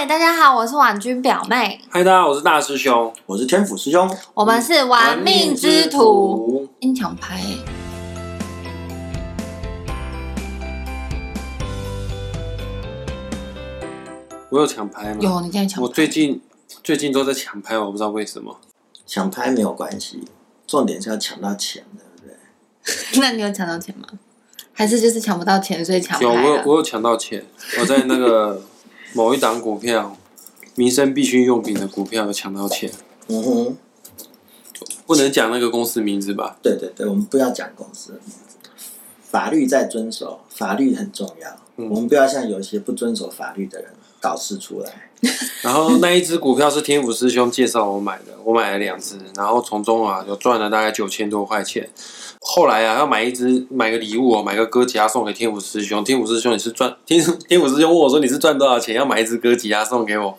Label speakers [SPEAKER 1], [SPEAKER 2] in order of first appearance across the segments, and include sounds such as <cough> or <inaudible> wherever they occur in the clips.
[SPEAKER 1] 嗨，大家好，我是婉君表妹，
[SPEAKER 2] 嗨，大家好，我是大师兄。
[SPEAKER 3] 我是天府师兄，
[SPEAKER 1] 我们是玩命之徒。你抢拍、
[SPEAKER 2] 我有抢拍吗？
[SPEAKER 1] 有，你现在抢
[SPEAKER 2] 我最近最近都在抢拍，我不知道为什么。
[SPEAKER 3] 抢拍没有关系，重点是要抢到钱，对不对？<laughs>
[SPEAKER 1] 那你有抢到钱吗？还是就是抢不到钱，所以抢
[SPEAKER 2] 有，我有我有抢到钱，我在那个某一档股票，民生必需用品的股票有抢到钱，
[SPEAKER 3] 嗯哼，
[SPEAKER 2] 不能讲那个公司名字吧？
[SPEAKER 3] 对对对，我们不要讲公司的名字，法律在遵守，法律很重要。
[SPEAKER 2] 嗯
[SPEAKER 3] 我们不要像有一些不遵守法律的人搞事出来。<laughs>
[SPEAKER 2] 然后那一只股票是天府师兄介绍我买的，我买了两只，然后从中啊就赚了大概九千多块钱。后来啊要买一只买个礼物哦，买个歌吉他送给天府师兄。天府师兄你是赚天 <laughs> 天府师兄问我说你是赚多少钱？要买一只歌吉他送给我，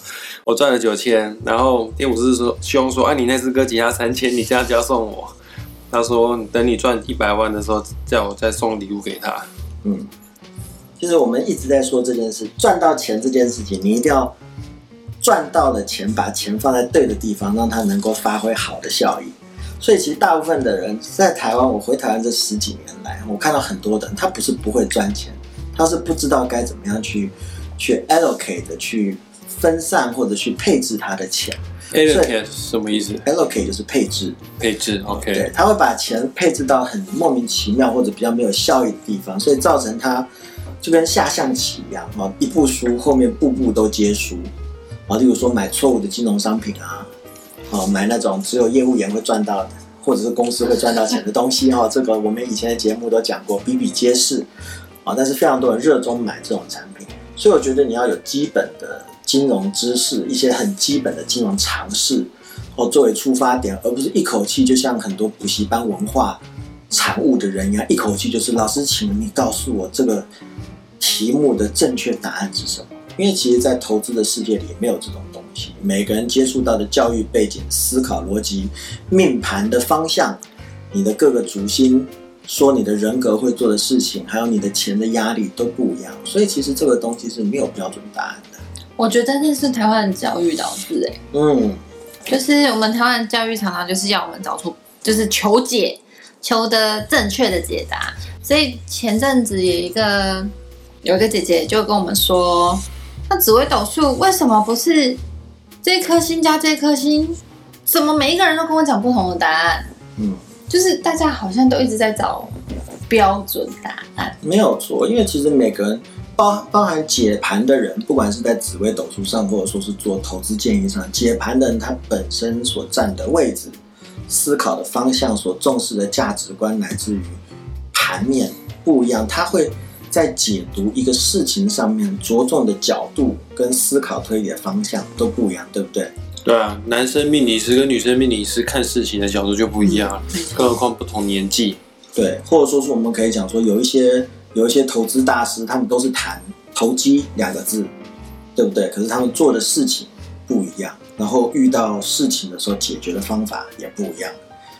[SPEAKER 2] 我赚了九千。然后天府师兄说啊你那只歌吉他三千，你这样就要送我。他说等你赚一百万的时候，叫我再送礼物给他。
[SPEAKER 3] 嗯，其实我们一直在说这件事，赚到钱这件事情，你一定要赚到了钱，把钱放在对的地方，让它能够发挥好的效益。所以其实大部分的人在台湾，我回台湾这十几年来，我看到很多的人，他不是不会赚钱，他是不知道该怎么样去去 allocate 去分散或者去配置他的钱。
[SPEAKER 2] allocate 是什么意思
[SPEAKER 3] ？allocate 就是配置，
[SPEAKER 2] 配置，OK，
[SPEAKER 3] 对，他会把钱配置到很莫名其妙或者比较没有效益的地方，所以造成他就跟下象棋一样哦，一步输，后面步步都皆输啊。例如说买错误的金融商品啊，啊，买那种只有业务员会赚到的，或者是公司会赚到钱的东西哈、这个我们以前的节目都讲过，比比皆是啊。但是非常多人热衷买这种产品，所以我觉得你要有基本的金融知识，一些很基本的金融常识。哦，作为出发点，而不是一口气就像很多补习班文化产物的人一样，一口气就是老师，请你告诉我这个题目的正确答案是什么？因为其实，在投资的世界里没有这种东西。每个人接触到的教育背景、思考逻辑、命盘的方向、你的各个主星，说你的人格会做的事情，还有你的钱的压力都不一样。所以，其实这个东西是没有标准答案的。
[SPEAKER 1] 我觉得那是台湾的教育导致哎、
[SPEAKER 3] 嗯，
[SPEAKER 1] 就是我们台湾的教育常常就是要我们找出，就是求解，求得正确的解答。所以前阵子有一个有一个姐姐就跟我们说，那紫微斗数为什么不是这颗星加这颗星？怎么每一个人都跟我讲不同的答案？
[SPEAKER 3] 嗯，
[SPEAKER 1] 就是大家好像都一直在找标准答案。
[SPEAKER 3] 没有错，因为其实每个人包包含解盘的人，不管是在紫微斗数上，或者说是做投资建议上，解盘的人他本身所站的位置、思考的方向、所重视的价值观，乃至于盘面不一样，他会在解读一个事情上面着重的角度跟思考推理的方向都不一样，对不对？
[SPEAKER 2] 对啊，男生命理师跟女生命理师看事情的角度就不一样更何况不同年纪。
[SPEAKER 3] 对，或者说是我们可以讲说，有一些有一些投资大师，他们都是谈投机两个字，对不对？可是他们做的事情不一样，然后遇到事情的时候解决的方法也不一样。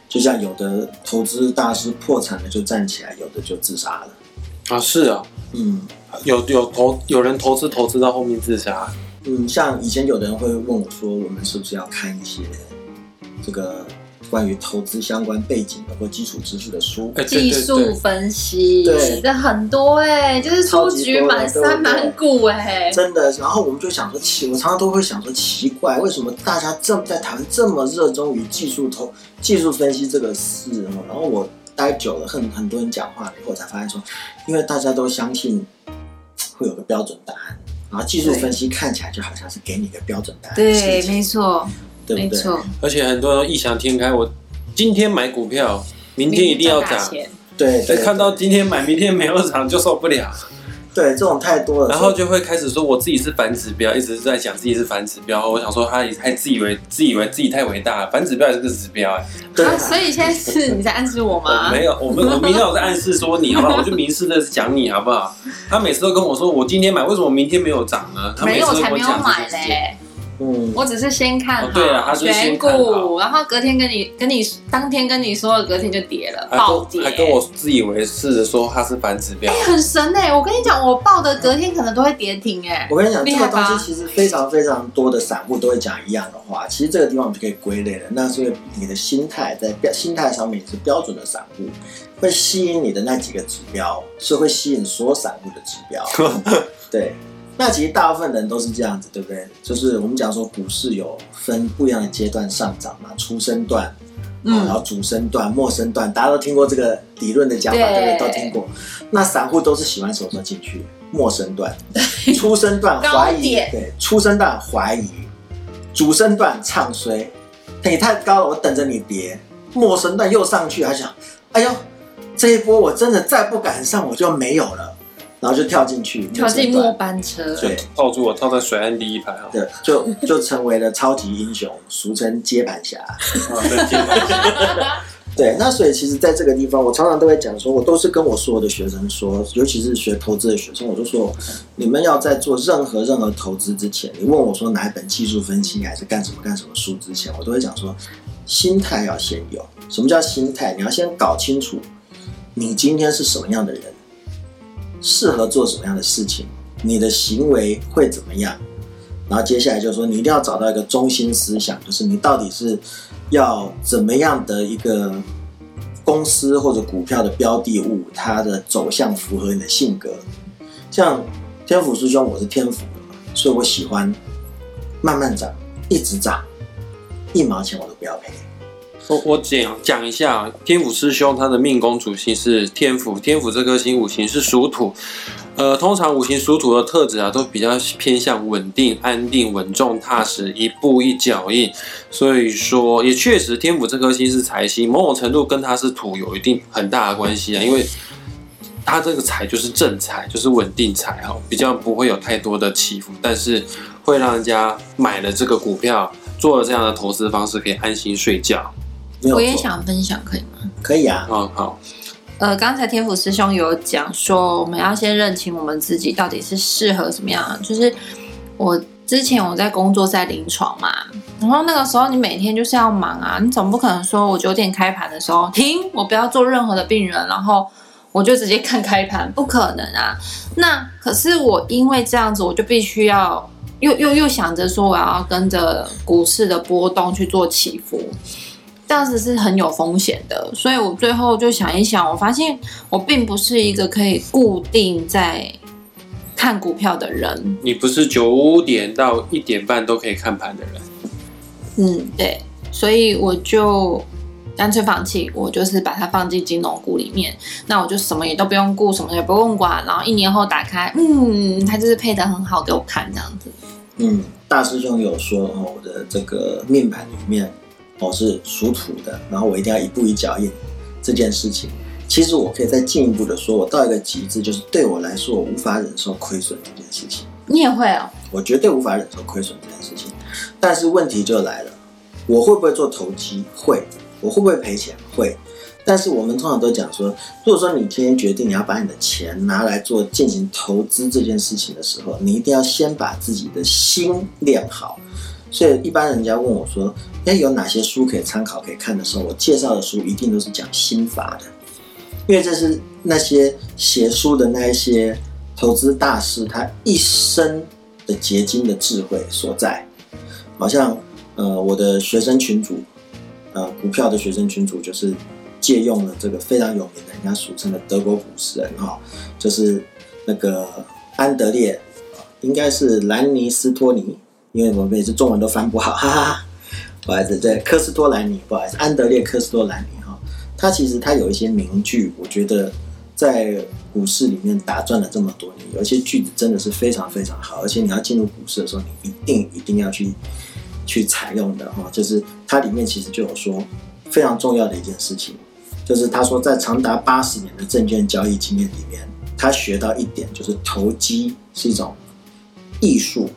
[SPEAKER 3] 就像有的投资大师破产了就站起来，有的就自杀了。
[SPEAKER 2] 啊，是啊，
[SPEAKER 3] 嗯
[SPEAKER 2] 有有投有人投资投资到后面自杀，
[SPEAKER 3] 嗯，像以前有的人会问我说，我们是不是要看一些这个关于投资相关背景的或基础知识的书？
[SPEAKER 2] 哎，
[SPEAKER 1] 技术分析，
[SPEAKER 3] 对
[SPEAKER 1] 这很多哎、就是出局满山满谷哎、
[SPEAKER 3] 真的，然后我们就想说奇，我常常都会想说奇怪，为什么大家这么在台湾这么热衷于技术投、技术分析这个事？然后我待久了，很很多人讲话以后，我才发现说，因为大家都相信会有个标准答案，然后技术分析看起来就好像是给你一个标准答案
[SPEAKER 1] 对，没错，
[SPEAKER 3] 对不对？
[SPEAKER 2] 而且很多人异想天开，我今天买股票，明天一定要涨，
[SPEAKER 3] 对对，
[SPEAKER 2] 看到今天买，明天没有涨就受不了，
[SPEAKER 3] 对这种太多了，
[SPEAKER 2] 然后就会开始说我自己是反指标，一直在讲自己是反指标。我想说他太自以为自以为自己太伟大了，反指标也是个指标哎、
[SPEAKER 3] 对
[SPEAKER 1] 啊，所以现在是你在暗示我
[SPEAKER 2] 我
[SPEAKER 1] 吗？<laughs>
[SPEAKER 2] 没有，我们我明天我在暗示说你好不好？<laughs> 我就明示的讲你好不好？他每次都跟我说我今天买，为什么明天没有涨呢？他每次
[SPEAKER 1] 没有，
[SPEAKER 2] 都跟我讲
[SPEAKER 1] 才没有买
[SPEAKER 2] 这件事情。
[SPEAKER 1] 嘞。
[SPEAKER 3] 嗯，
[SPEAKER 1] 我只是先看
[SPEAKER 2] 哦对啊他
[SPEAKER 1] 好
[SPEAKER 2] 是先
[SPEAKER 1] 选
[SPEAKER 2] 看好。
[SPEAKER 1] 股，然后隔天跟你跟你当天跟你说了，隔天就跌了，
[SPEAKER 2] 还
[SPEAKER 1] 暴跌，
[SPEAKER 2] 跟还跟我自以为是的说它是反指标。
[SPEAKER 1] 哎、，很神哎、我跟你讲，我报的隔天可能都会跌停哎、
[SPEAKER 3] 我跟你讲，这个东西其实非常非常多的散户都会讲一样的话。其实这个地方我们就可以归类了，那是因为你的心态在标心态上面是标准的散户，会吸引你的那几个指标是会吸引所有散户的指标。<laughs> 对，那其实大部分人都是这样子，对不对？就是我们讲说股市有分不一样的阶段上涨嘛，初升段。
[SPEAKER 1] 嗯
[SPEAKER 3] 哦然后主升段、末升段，大家都听过这个理论的讲法，
[SPEAKER 1] 对
[SPEAKER 3] 对不对？都听过。那散户都是喜欢什么时候进去？末升段、<laughs> 初升段怀疑，对，初升段怀疑，主升段唱衰，你太高了，我等着你跌。末升段又上去，还想，哎呦，这一波我真的再不赶上，我就没有了，然后就跳进去，
[SPEAKER 1] 跳进末班车，
[SPEAKER 2] 对套住我套在水岸第一排啊，
[SPEAKER 3] 对，就就成为了超级英雄，俗称接盘侠。
[SPEAKER 2] 啊接盘侠 <laughs>
[SPEAKER 3] 对，那所以其实在这个地方，我常常都会讲说，我都是跟我所有的学生说，尤其是学投资的学生，我就说，你们要在做任何任何投资之前，你问我说哪一本技术分析还是干什么干什么书之前，我都会讲说，心态要先有。什么叫心态？你要先搞清楚，你今天是什么样的人，适合做什么样的事情，你的行为会怎么样。然后接下来就是说，你一定要找到一个中心思想，就是你到底是要怎么样的一个公司或者股票的标的物，它的走向符合你的性格。像天府师兄，我是天府的嘛，所以我喜欢慢慢涨，一直涨，一毛钱我都不要赔。
[SPEAKER 2] 我我讲讲一下，天府师兄他的命宫主星是天府，天府这颗星五行是属土，呃，通常五行属土的特质啊，都比较偏向稳定、安定、稳重、踏实，一步一脚印。所以说，也确实天府这颗星是财星，某种程度跟它是土有一定很大的关系啊，因为它这个财就是正财，就是稳定财哈，比较不会有太多的起伏，但是会让人家买了这个股票，做了这样的投资方式，可以安心睡觉。
[SPEAKER 1] 我也想分享，可以吗？
[SPEAKER 3] 可以啊，
[SPEAKER 2] 好好，
[SPEAKER 1] 呃，刚才天府师兄有讲说，我们要先认清我们自己到底是适合什么样的。就是我之前我在工作在临床嘛，然后那个时候你每天就是要忙啊，你总不可能说我九点开盘的时候停，我不要做任何的病人，然后我就直接看开盘，不可能啊。那可是我因为这样子，我就必须要又又又想着说我要跟着股市的波动去做起伏。这样子是很有风险的，所以我最后就想一想，我发现我并不是一个可以固定在看股票的人。
[SPEAKER 2] 你不是九点到一点半都可以看盘的人，
[SPEAKER 1] 嗯，对，所以我就干脆放弃，我就是把它放进金融股里面，那我就什么也都不用顾，什么也不用管，然后一年后打开，嗯，它就是配的很好给我看这样子。
[SPEAKER 3] 嗯，大师兄有说哦，我的这个面盘里面哦是属土的，然后我一定要一步一脚印这件事情。其实我可以再进一步的说，我到一个极致，就是对我来说，我无法忍受亏损这件事情，
[SPEAKER 1] 你也会哦？
[SPEAKER 3] 我绝对无法忍受亏损这件事情。但是问题就来了，我会不会做投机？会。我会不会赔钱？会。但是我们通常都讲说，如果说你今天决定你要把你的钱拿来做进行投资这件事情的时候，你一定要先把自己的心练好。所以一般人家问我说，哎，有哪些书可以参考、可以看的时候，我介绍的书一定都是讲心法的，因为这是那些写书的那一些投资大师他一生的结晶的智慧所在。好像呃，我的学生群组，呃，股票的学生群组就是借用了这个非常有名的，人家俗称的德国股神人哈、就是那个安德烈，应该是兰尼斯托尼，因为我每次中文都翻不好，<laughs> 哈哈哈。不好意思，对，科斯托兰尼，不好意思，安德烈科斯托兰尼哈，他其实他有一些名句，我觉得在股市里面打转了这么多年，有一些句子真的是非常非常好，而且你要进入股市的时候，你一定一定要去去采用的哈，就是它里面其实就有说非常重要的一件事情，就是他说在长达八十年的证券交易经验里面，他学到一点就是投机是一种艺术，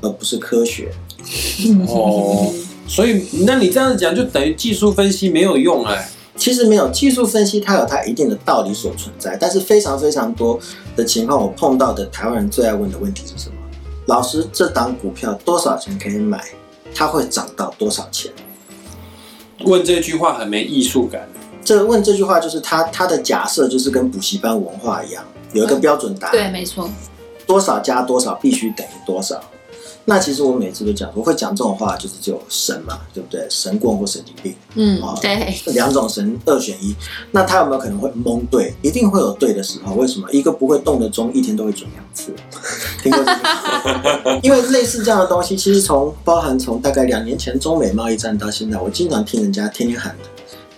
[SPEAKER 3] 而不是科学。<laughs>
[SPEAKER 2] 哦，所以那你这样讲，就等于技术分析没有用哎、
[SPEAKER 3] 其实没有技术分析，它有它一定的道理所存在，但是非常非常多的情况，我碰到的台湾人最爱问的问题是什么？老师，这档股票多少钱可以买？它会涨到多少钱？
[SPEAKER 2] 问这句话很没艺术感。
[SPEAKER 3] 这问这句话就是他他的假设就是跟补习班文化一样，有一个标准答案，
[SPEAKER 1] 对，没错，
[SPEAKER 3] 多少加多少必须等于多少。那其实我每次都讲，我会讲这种话，就是只有神嘛，对不对？神棍或神经病，
[SPEAKER 1] 嗯
[SPEAKER 3] 哦，
[SPEAKER 1] 对，
[SPEAKER 3] 两种神二选一。那他有没有可能会蒙对？一定会有对的时候。为什么？一个不会动的钟，一天都会准两次。听过这句话？<laughs> 因为类似这样的东西，其实从包含从大概两年前中美贸易战到现在，我经常听人家天天喊的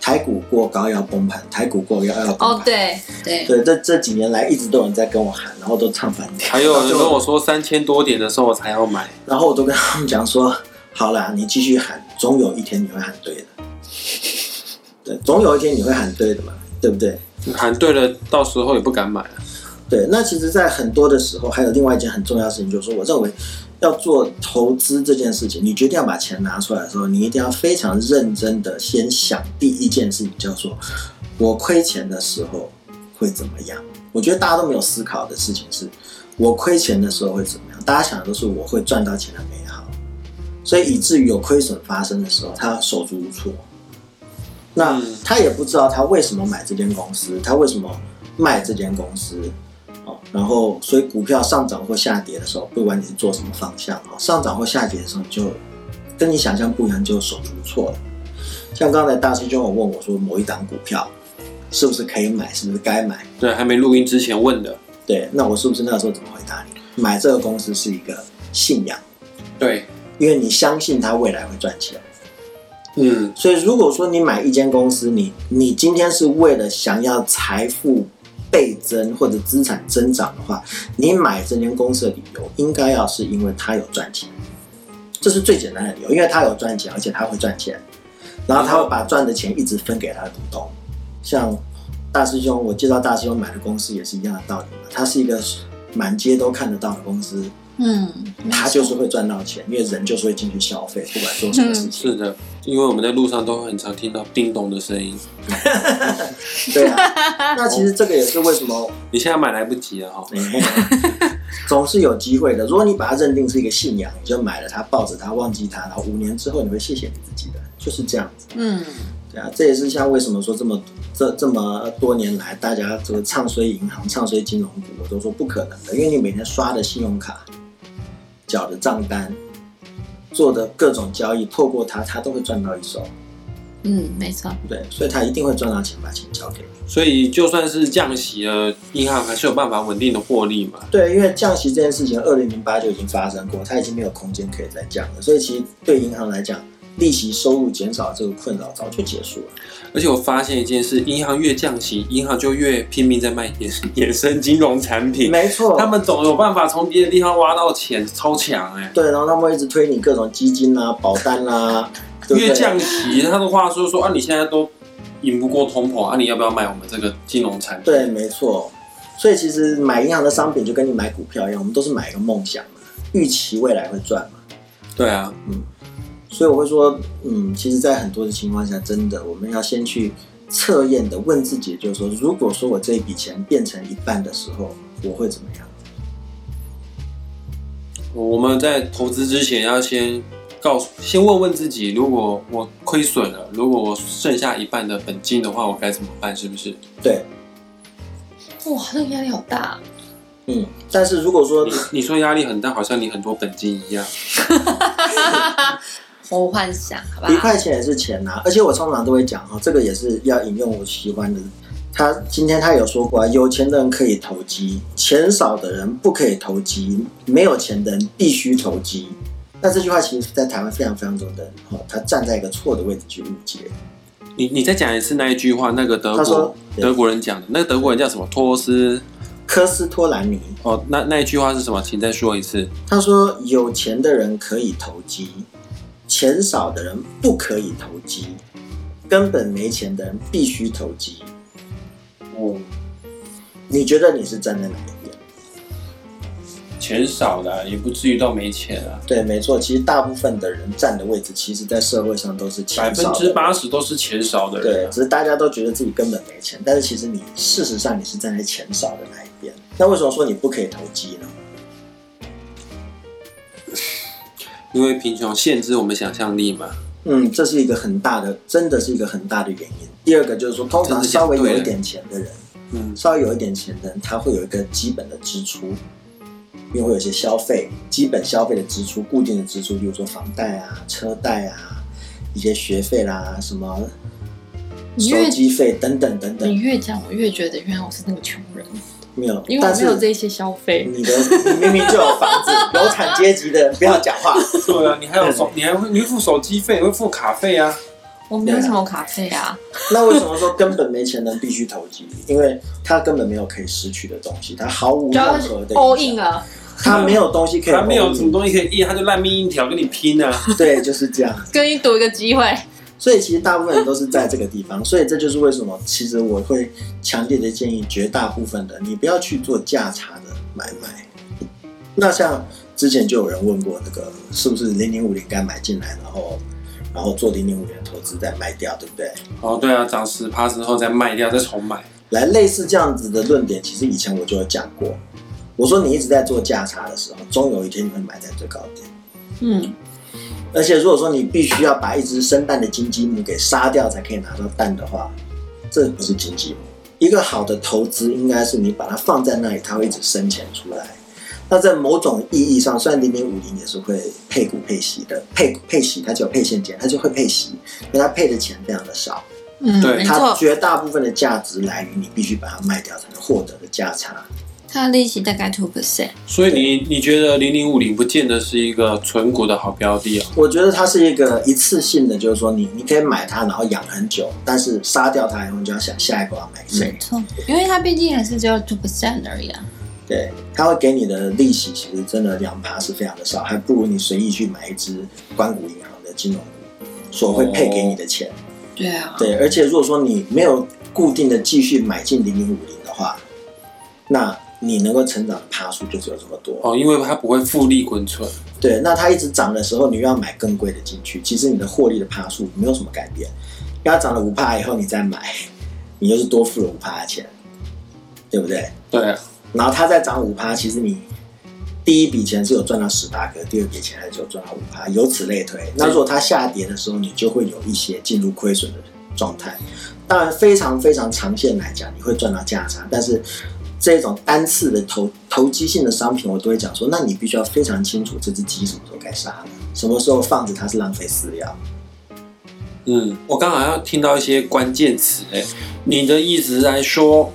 [SPEAKER 3] 台股过高要崩盘，台股过高要崩盘。
[SPEAKER 1] 哦，对对，
[SPEAKER 3] 对，这这几年来一直都有人在跟我喊，然后都唱反调。
[SPEAKER 2] 还有人跟我说三千多点的时候我才要买，
[SPEAKER 3] 然后我都跟他们讲说，好啦，你继续喊，总有一天你会喊对的。<laughs> 对，总有一天你会喊对的嘛，对不对？
[SPEAKER 2] 喊对了，到时候也不敢买了。
[SPEAKER 3] 对，那其实，在很多的时候，还有另外一件很重要的事情，就是说，我认为要做投资这件事情，你决定要把钱拿出来的时候，你一定要非常认真的先想第一件事情，叫做我亏钱的时候会怎么样？我觉得大家都没有思考的事情是，我亏钱的时候会怎么样？大家想的都是我会赚到钱的美好，所以以至于有亏损发生的时候，他手足无措。那
[SPEAKER 2] 嗯
[SPEAKER 3] 他也不知道他为什么买这间公司，他为什么卖这间公司，哦，然后所以股票上涨或下跌的时候，不管你是做什么方向哦，上涨或下跌的时候，你就跟你想象不一样，就手足无措了。像刚才大师兄有问我说，某一档股票是不是可以买，是不是该买？
[SPEAKER 2] 对，还没录音之前问的。
[SPEAKER 3] 对，那我是不是那时候怎么回答你？买这个公司是一个信仰，
[SPEAKER 2] 对，
[SPEAKER 3] 因为你相信它未来会赚钱。
[SPEAKER 2] 嗯，
[SPEAKER 3] 所以如果说你买一间公司，你你今天是为了想要财富倍增或者资产增长的话，你买这间公司的理由应该要是因为它有赚钱，这是最简单的理由，因为它有赚钱，而且它会赚钱，然后他会把赚的钱一直分给他的股东。像大师兄，我介绍大师兄买的公司也是一样的道理嘛，它是一个满街都看得到的公司，
[SPEAKER 1] 嗯，
[SPEAKER 3] 他就是会赚到钱，因为人就是会进去消费，不管做什么事情。
[SPEAKER 2] 是的，因为我们在路上都很常听到叮咚的声音。<laughs>
[SPEAKER 3] 对啊，<laughs> 那其实这个也是为什么
[SPEAKER 2] 你现在买来不及了哈。
[SPEAKER 3] 哎 <laughs> 总是有机会的。如果你把它认定是一个信仰，你就买了它，抱着它，忘记它，然后五年之后你会谢谢你自己的，就是这样子。
[SPEAKER 1] 嗯，
[SPEAKER 3] 对啊，这也是像为什么说这么这这么多年来，大家这个唱衰银行、唱衰金融股，我都说不可能的，因为你每天刷的信用卡、缴的账单、做的各种交易，透过他，他都会赚到一手。
[SPEAKER 1] 嗯，没错，
[SPEAKER 3] 对，所以他一定会赚到钱，把钱交给你。
[SPEAKER 2] 所以就算是降息了，银行还是有办法稳定的获利嘛。
[SPEAKER 3] 对，因为降息这件事情，二零零八就已经发生过，它已经没有空间可以再降了。所以其实对银行来讲，利息收入减少这个困扰早就结束了。
[SPEAKER 2] 而且我发现一件事，银行越降息，银行就越拼命在卖衍 <laughs> 衍生金融产品。
[SPEAKER 3] 没错，
[SPEAKER 2] 他们总有办法从别的地方挖到钱，超强哎、
[SPEAKER 3] 对，然后他们会一直推你各种基金啊、保单啊，对对
[SPEAKER 2] 越降息，他的话说说啊，你现在都赢不过通膨啊，你要不要买我们这个金融产品？
[SPEAKER 3] 对，没错。所以其实买银行的商品就跟你买股票一样，我们都是买一个梦想嘛，预期未来会赚嘛。
[SPEAKER 2] 对啊，
[SPEAKER 3] 所以我会说，嗯，其实，在很多的情况下，真的我们要先去测验的问自己，就是说，如果说我这一笔钱变成一半的时候，我会怎么样？
[SPEAKER 2] 我们在投资之前要先告诉，先问问自己，如果我亏损了，如果我剩下一半的本金的话，我该怎么办？是不是？
[SPEAKER 3] 对，
[SPEAKER 1] 哇，那个压力好大，
[SPEAKER 3] 嗯。但是如果说
[SPEAKER 2] 你你说压力很大，好像你很多本金一样。<laughs>
[SPEAKER 1] 我幻想，好吧
[SPEAKER 3] 一，块钱也是钱呐、而且我通常都会讲哈，这个也是要引用我喜欢的。他今天他有说过啊，有钱的人可以投机，钱少的人不可以投机，没有钱的人必须投机。那这句话其实，在台湾非常非常多的人哈，他站在一个错的位置去误解。
[SPEAKER 2] 你你再讲一次那一句话，那个德国德国人讲的，那个德国人叫什么？托斯
[SPEAKER 3] 科斯托兰尼
[SPEAKER 2] 哦，那那一句话是什么？请再说一次。
[SPEAKER 3] 他说，有钱的人可以投机，钱少的人不可以投机，根本没钱的人必须投机。
[SPEAKER 2] 哦，
[SPEAKER 3] 你觉得你是站在哪一边？
[SPEAKER 2] 钱少的啊、也不至于到没钱啊，
[SPEAKER 3] 对，没错，其实大部分的人站的位置，其实在社会上都是
[SPEAKER 2] 百分
[SPEAKER 3] 钱少的
[SPEAKER 2] 之八十都是钱少的
[SPEAKER 3] 对，
[SPEAKER 2] 人、啊。
[SPEAKER 3] 只是大家都觉得自己根本没钱，但是其实你事实上你是站在钱少的那一边。那为什么说你不可以投机呢？
[SPEAKER 2] 因为贫穷限制我们想象力嘛。
[SPEAKER 3] 嗯，这是一个很大的，真的是一个很大的原因。第二个就是说，通常稍微有一点钱的人，
[SPEAKER 2] 嗯，
[SPEAKER 3] 稍微有一点钱的人，他会有一个基本的支出，因为会有些消费，基本消费的支出，固定的支出，比如说房贷啊、车贷啊、一些学费啦、什么手机费等等等等你，
[SPEAKER 1] 越讲，我越觉得原来我是那个穷人，
[SPEAKER 3] 没有，
[SPEAKER 1] 因为我没有这些消费。
[SPEAKER 3] 你的你明明就有房子，有产阶级的人不要讲话。<laughs>
[SPEAKER 2] 对啊，你还有手，你还会你会付手机费，会付卡费啊。
[SPEAKER 1] 我没有什么卡费啊，<laughs>
[SPEAKER 3] 那为什么说根本没钱的人必须投机？因为他根本没有可以失去的东西，他毫无任何的
[SPEAKER 1] all in
[SPEAKER 3] 响，
[SPEAKER 1] 了。
[SPEAKER 3] 他没有东西可以
[SPEAKER 2] 他没有什么东西可以印，他就烂命一条跟你拼啊。<laughs>
[SPEAKER 3] 对，就是这样。
[SPEAKER 1] 跟你赌一个机会，
[SPEAKER 3] 所以其实大部分人都是在这个地方，所以这就是为什么其实我会强烈的建议绝大部分的你不要去做价差的买卖。那像之前就有人问过，那个是不是零零五零该买进来，然后然后做零零五零的投资再卖掉，对不对？
[SPEAKER 2] 哦，对啊，涨十趴之后再卖掉，再重买。
[SPEAKER 3] 来类似这样子的论点，其实以前我就有讲过。我说你一直在做价差的时候，终有一天你会买在最高点。
[SPEAKER 1] 嗯，
[SPEAKER 3] 而且如果说你必须要把一只生蛋的金鸡母给杀掉才可以拿到蛋的话，这不是金鸡母。一个好的投资应该是你把它放在那里，它会一直生钱出来。那在某种意义上，虽然零零五零也是会配股配息的，配配息它就有配现金，它就会配息，因为它配的钱非常的少。
[SPEAKER 1] 嗯，
[SPEAKER 2] 对
[SPEAKER 3] 它
[SPEAKER 1] 没错，
[SPEAKER 3] 绝大部分的价值来于你必须把它卖掉才能获得的价差。
[SPEAKER 1] 它的利息大概 two percent。
[SPEAKER 2] 所以你你觉得零零五零不见得是一个存股的好标的哦？
[SPEAKER 3] 我觉得它是一个一次性的，就是说你你可以买它，然后养很久，但是杀掉它以后，你就要想下一个要买谁。
[SPEAKER 1] 没错，因为它毕竟还是只有 two percent 而已啊。
[SPEAKER 3] 对，它会给你的利息其实真的两趴是非常的少，还不如你随意去买一只关谷银行的金融股所会配给你的钱。
[SPEAKER 1] 对啊，
[SPEAKER 3] 对，而且如果说你没有固定的继续买进零零五零的话，那你能够成长的趴数就只有这么多。
[SPEAKER 2] 哦，因为它不会复利滚存。
[SPEAKER 3] 对，那它一直涨的时候，你又要买更贵的进去，其实你的获利的趴数没有什么改变。因为它涨了五趴以后，你再买，你就是多付了五趴的钱，对不对？
[SPEAKER 2] 对啊，
[SPEAKER 3] 然后它再涨五趴，其实你第一笔钱是有赚到十八个，第二笔钱还是有赚到五趴，由此类推。那如果它下跌的时候，你就会有一些进入亏损的状态。当然，非常非常长线来讲，你会赚到价差，但是这种单次的投投机性的商品，我都会讲说，那你必须要非常清楚这只鸡什么时候该杀了，什么时候放着它是浪费饲料。
[SPEAKER 2] 嗯，我刚好像听到一些关键词，哎，你的意思是在说，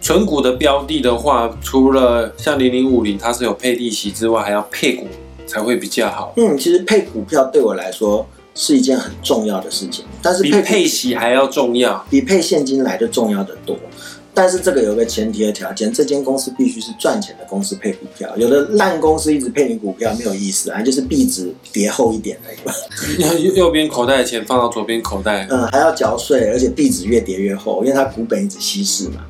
[SPEAKER 2] 纯股的标的的话，除了像零零五零它是有配利息之外，还要配股才会比较好，
[SPEAKER 3] 嗯，其实配股票对我来说是一件很重要的事情，但是
[SPEAKER 2] 比
[SPEAKER 3] 配
[SPEAKER 2] 配息还要重要。
[SPEAKER 3] 比配现金来的重要的多。但是这个有个前提的条件，这间公司必须是赚钱的公司配股票。有的烂公司一直配你股票没有意思啊，就是币值叠厚一点而已嘛。
[SPEAKER 2] 右右边口袋的钱放到左边口袋
[SPEAKER 3] 嗯，还要缴税，而且币值越叠越厚，因为它股本一直稀释嘛。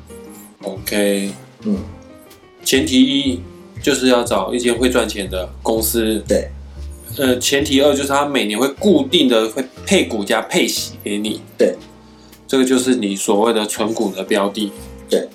[SPEAKER 2] ，OK。
[SPEAKER 3] 嗯，
[SPEAKER 2] 前提一就是要找一间会赚钱的公司，
[SPEAKER 3] 对，
[SPEAKER 2] 呃，前提二就是它每年会固定的会配股加配息给你，
[SPEAKER 3] 对，
[SPEAKER 2] 这个就是你所谓的存股的标的。
[SPEAKER 3] 对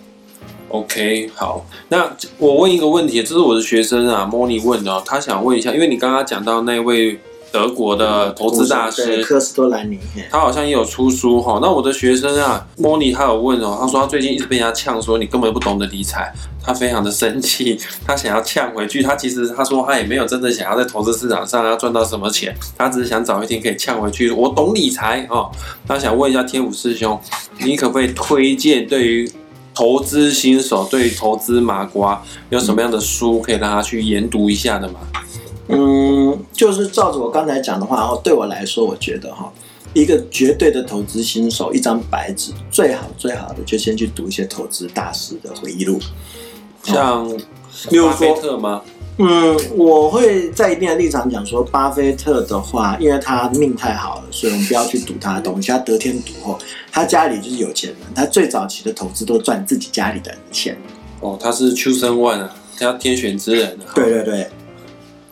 [SPEAKER 2] ，OK，好，那我问一个问题，这是我的学生啊，Moni 问的、哦，他想问一下，因为你刚刚讲到那位德国的投资大师，
[SPEAKER 3] 对科斯多兰尼，
[SPEAKER 2] 他好像也有出书哈。那我的学生啊，Moni 他有问哦，他说他最近一直被人家呛说你根本不懂得理财，他非常的生气，他想要呛回去。他其实他说他也没有真的想要在投资市场上要赚到什么钱，他只是想找一天可以呛回去。我懂理财哦。他想问一下天武师兄，你可不可以推荐对于投资新手，对于投资麻瓜有什么样的书可以让他去研读一下的吗？
[SPEAKER 3] 嗯，就是照着我刚才讲的话，哦，对我来说，我觉得哈，一个绝对的投资新手，一张白纸，最好最好的就先去读一些投资大师的回忆录。
[SPEAKER 2] 像
[SPEAKER 3] 比如
[SPEAKER 2] 巴菲
[SPEAKER 3] 说，
[SPEAKER 2] 特吗？
[SPEAKER 3] 嗯，我会在一定的立场讲说，巴菲特的话，因为他命太好了，所以我们不要去赌他的东西。他得天独厚，他家里就是有钱人，他最早期的投资都赚自己家里的钱。
[SPEAKER 2] 哦，他是秋生万啊，他天选之人啊。
[SPEAKER 3] 对对对，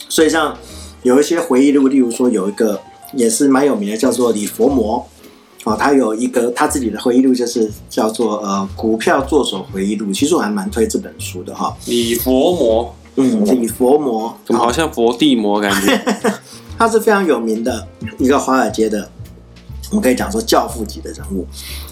[SPEAKER 3] 所以像有一些回忆录，例如说有一个也是蛮有名的，叫做李佛摩。哦，他有一个他自己的回忆录，就是叫做呃《股票作手回忆录》。其实我还蛮推这本书的哈。
[SPEAKER 2] 李佛摩，
[SPEAKER 3] 嗯，李佛摩，
[SPEAKER 2] 怎么好像佛地魔感觉？<laughs>
[SPEAKER 3] 他是非常有名的一个华尔街的，我们可以讲说教父级的人物。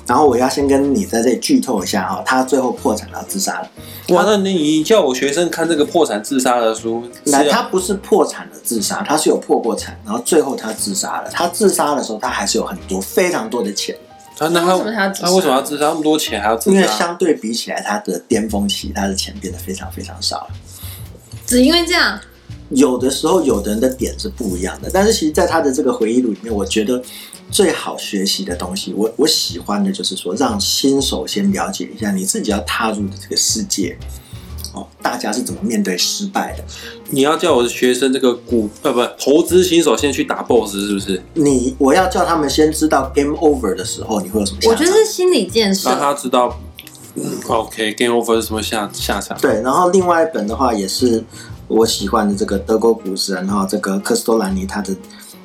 [SPEAKER 3] 然后我要先跟你在这里剧透一下哈，他最后破产了，自杀了。
[SPEAKER 2] 哇，那你叫我学生看这个破产自杀的书，
[SPEAKER 3] 来，他不是破产的自杀，他是有破过产，然后最后他自杀了。他自杀的时候，他还是有很多非常多的钱，
[SPEAKER 2] 他那
[SPEAKER 1] 那为什么他
[SPEAKER 2] 他
[SPEAKER 1] 要自杀
[SPEAKER 2] 他为什么要自杀？那么多钱还要自
[SPEAKER 3] 因为？相对比起来，他的巅峰期，他的钱变得非常非常少了。
[SPEAKER 1] 只因为这样，
[SPEAKER 3] 有的时候，有的人的点是不一样的，但是其实，在他的这个回忆录里面，我觉得最好学习的东西，我我喜欢的就是说，让新手先了解一下你自己要踏入的这个世界，哦，大家是怎么面对失败的。
[SPEAKER 2] 你要叫我的学生这个股呃不投资新手先去打 BOSS 是不是？
[SPEAKER 3] 你我要叫他们先知道 game over 的时候，你会有什么下
[SPEAKER 1] 我？觉得是心理建设
[SPEAKER 2] 让
[SPEAKER 1] 设。
[SPEAKER 2] 他知道、嗯、OK，game over 是什么下下场？
[SPEAKER 3] 对，然后另外一本的话也是我喜欢的这个德国股神哈，然后这个科斯托兰尼他的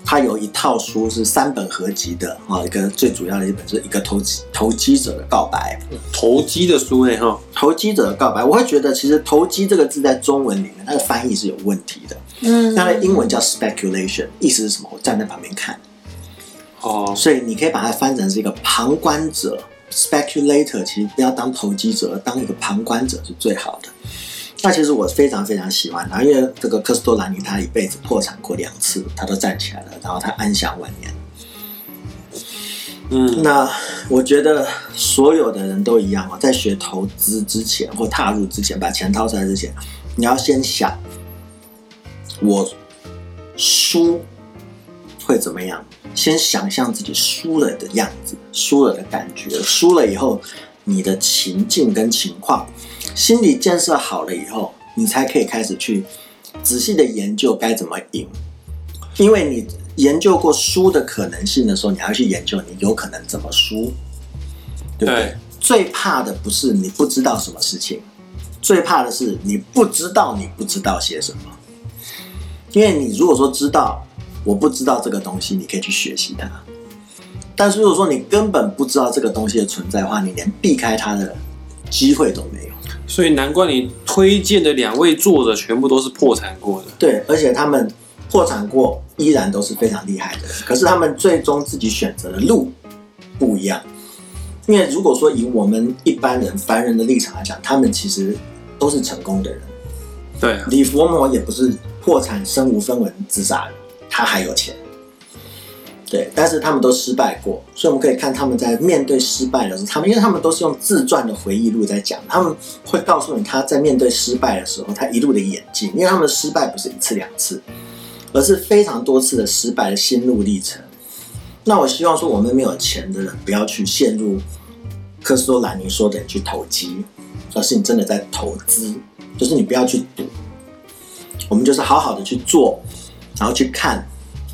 [SPEAKER 3] 他有一套书是三本合集的啊，一个最主要的一本是一个投机投机者的告白，
[SPEAKER 2] 投机的书呢哈，
[SPEAKER 3] 投机者的告白，我会觉得其实投机这个字在中文里面它的翻译是有问题的，
[SPEAKER 1] 嗯，
[SPEAKER 3] 它的英文叫 speculation，意思是什么？我站在旁边看，
[SPEAKER 2] 哦，
[SPEAKER 3] 所以你可以把它翻成是一个旁观者 speculator，其实不要当投机者，当一个旁观者是最好的。那其实我非常非常喜欢他，因为这个科斯托兰尼他一辈子破产过两次，他都站起来了，然后他安享晚年。
[SPEAKER 2] 嗯，
[SPEAKER 3] 那我觉得所有的人都一样哦，在学投资之前或踏入之前，把钱掏出来之前，你要先想，我输会怎么样？先想象自己输了的样子，输了的感觉，输了以后你的情境跟情况，心理建设好了以后，你才可以开始去仔细的研究该怎么赢，因为你研究过输的可能性的时候，你还要去研究你有可能怎么输，对不对？
[SPEAKER 2] 对
[SPEAKER 3] 最怕的不是你不知道什么事情，最怕的是你不知道你不知道些什么。因为你如果说知道，我不知道这个东西，你可以去学习它。但是如果说你根本不知道这个东西的存在的话，你连避开它的机会都没有。
[SPEAKER 2] 所以难怪你推荐的两位作者全部都是破产过的。
[SPEAKER 3] 对，而且他们破产过，依然都是非常厉害的人。可是他们最终自己选择的路不一样。因为如果说以我们一般人凡人的立场来讲，他们其实都是成功的人。
[SPEAKER 2] 对啊，
[SPEAKER 3] 李佛摩也不是破产身无分文自杀的，他还有钱。对，但是他们都失败过，所以我们可以看他们在面对失败的时候，他们因为他们都是用自传的回忆录在讲，他们会告诉你他在面对失败的时候，他一路的演进，因为他们的失败不是一次两次，而是非常多次的失败的心路历程。那我希望说，我们没有钱的人不要去陷入科斯托兰尼说的去投机，而是你真的在投资，就是你不要去赌，我们就是好好的去做，然后去看，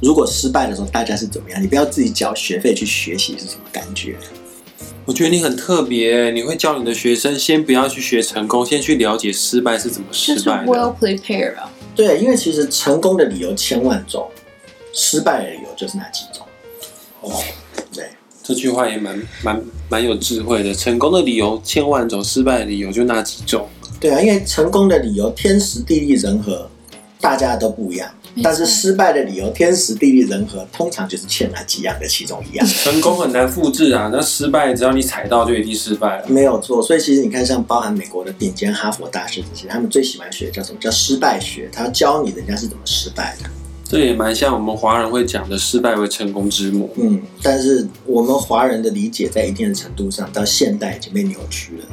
[SPEAKER 3] 如果失败的时候大家是怎么样，你不要自己缴学费去学习是什么感觉。
[SPEAKER 2] 我觉得你很特别，你会教你的学生先不要去学成功，先去了解失败是怎么失败
[SPEAKER 1] well
[SPEAKER 2] 的。
[SPEAKER 1] prepared 啊。
[SPEAKER 3] 对，因为其实成功的理由千万种，失败的理由就是那几种。
[SPEAKER 2] 哦，
[SPEAKER 3] 对，
[SPEAKER 2] 这句话也蛮蛮蛮有智慧的。成功的理由千万种，失败的理由就那几种。
[SPEAKER 3] 对啊，因为成功的理由天时地利人和，大家都不一样。但是失败的理由天时地利人和，通常就是欠那几样的其中一样。<laughs>
[SPEAKER 2] 成功很难复制啊，<laughs> 那失败只要你踩到就一定失败了。
[SPEAKER 3] 没有错，所以其实你看，像包含美国的顶尖哈佛大学这些，他们最喜欢学的叫什么？叫失败学，他要教你人家是怎么失败的。
[SPEAKER 2] 这也蛮像我们华人会讲的“失败为成功之母
[SPEAKER 3] 嗯，但是我们华人的理解在一定的程度上，到现代已经被扭曲了。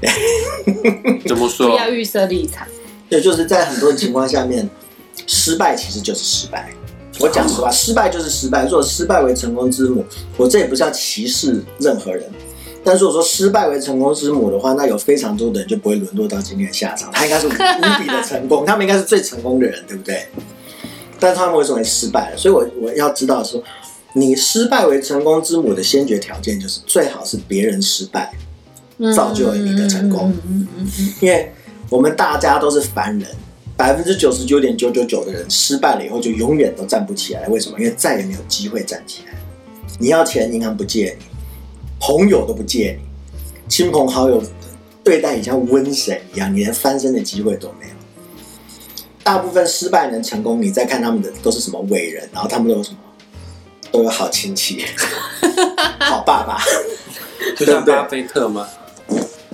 [SPEAKER 3] <laughs> ”。
[SPEAKER 2] 怎么
[SPEAKER 1] 不
[SPEAKER 2] 说？
[SPEAKER 1] 要预设立场。
[SPEAKER 3] 对，就是在很多情况下面，失败其实就是失败。我讲实话，失败就是失败。如果失败为成功之母，我这也不是要歧视任何人。但如果说失败为成功之母的话，那有非常多的人就不会沦落到今天的下场。他应该是无比的成功，<laughs> 他们应该是最成功的人，对不对？但是他们为什么会失败了？所以我我要知道说，你失败为成功之母的先决条件就是最好是别人失败，造就了你的成功因为我们大家都是凡人，百分之九十九点九九九的人失败了以后就永远都站不起来。为什么？因为再也没有机会站起来。你要钱，银行不借你，朋友都不借你，亲朋好友对待你像瘟神一样，你连翻身的机会都没有。大部分失败能成功，你再看他们的都是什么伟人，然后他们都有什么，都有好亲戚、好爸爸，
[SPEAKER 2] 就
[SPEAKER 3] 对不对
[SPEAKER 2] 像巴菲特吗，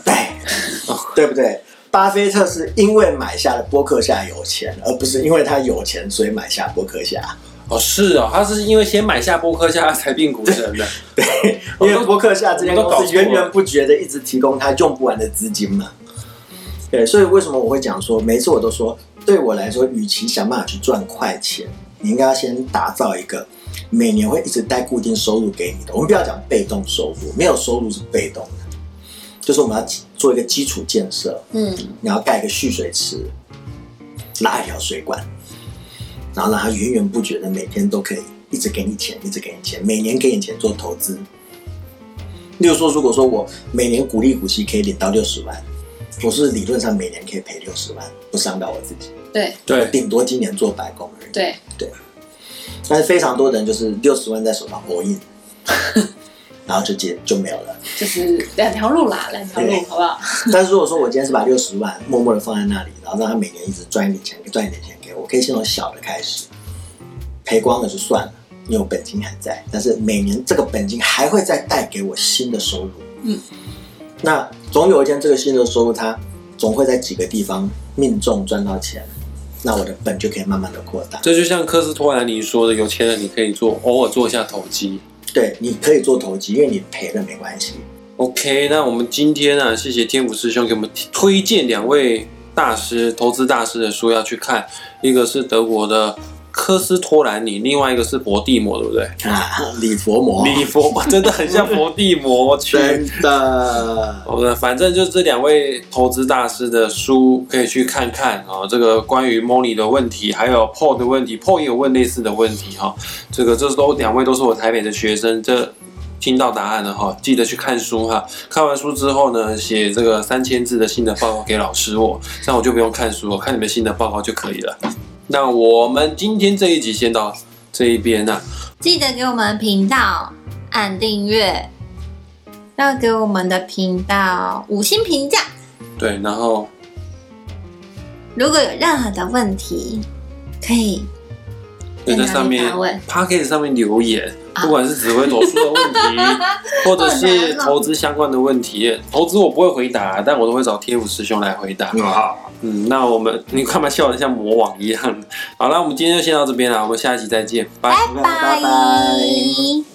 [SPEAKER 3] 对，对不对？巴菲特是因为买下了波克夏有钱，而不是因为他有钱所以买下波克夏。
[SPEAKER 2] 哦是哦，他是因为先买下波克夏才变股神的，
[SPEAKER 3] 对，因为波克夏这间公司源源不绝的一直提供他用不完的资金嘛。对，所以为什么我会讲说，每次我都说，对我来说，与其想办法去赚快钱，你应该要先打造一个每年会一直带固定收入给你的。我们不要讲被动收入，没有收入是被动的，就是我们要做一个基础建设，
[SPEAKER 1] 嗯，
[SPEAKER 3] 你要盖一个蓄水池，拉一条水管，然后让它源源不绝的每天都可以一直给你钱，一直给你钱，每年给你钱做投资。例如说，如果说我每年股利股息可以领到六十万，我是理论上每年可以赔六十万，不伤到我自己，
[SPEAKER 1] 对
[SPEAKER 2] 对，
[SPEAKER 3] 顶多今年做白工而已。
[SPEAKER 1] 对，
[SPEAKER 3] 但是非常多人就是六十万在手上 all in，<laughs> 然后就结就没有了。
[SPEAKER 1] 就是两条路啦，两条路，好不好？<laughs>
[SPEAKER 3] 但是如果说我今天是把六十万默默的放在那里，然后让他每年一直赚一点钱，赚一点钱给我，我可以先从小的开始，赔光了就算了，因为我本金还在，但是每年这个本金还会再带给我新的收入。
[SPEAKER 1] 嗯，
[SPEAKER 3] 那总有一天这个新的收入它总会在几个地方命中赚到钱，那我的本就可以慢慢的扩大。
[SPEAKER 2] 这就像科斯托兰尼说的，有钱人你可以做偶尔做一下投机。
[SPEAKER 3] 对，你可以做投机，因为你赔了没关系。
[SPEAKER 2] OK，那我们今天啊，谢谢天府师兄给我们推荐两位大师、投资大师的书要去看，一个是德国的科斯托兰尼，另外一个是佛地魔，对不对？
[SPEAKER 3] 啊，李佛魔，
[SPEAKER 2] 李佛 <laughs> 真的很像佛地魔。
[SPEAKER 3] 真的，
[SPEAKER 2] 好的，反正就这两位投资大师的书可以去看看啊、这个关于 Money 的问题，还有 Paul 的问题，Paul 也有问类似的问题哈、这个这都两位都是我台北的学生，这听到答案了哈、记得去看书哈。看完书之后呢，写这个三千字的新的报告给老师我，这样我就不用看书，我看你们新的报告就可以了。那我们今天这一集先到这一边啊，
[SPEAKER 1] 记得给我们频道按订阅，要给我们的频道五星评价。
[SPEAKER 2] 对，然后
[SPEAKER 1] 如果有任何的问题，可以
[SPEAKER 2] 在上面 p o c k e t 上面留言，不管是紫微斗数的问题，或者是投资相关的问题，投资我不会回答，但我都会找 TF 师兄来回答。
[SPEAKER 3] 好，
[SPEAKER 2] 嗯，那我们你干嘛笑得像魔王一样？<laughs> 好了，我们今天就先到这边了，我们下一期再见，拜。
[SPEAKER 3] 拜拜。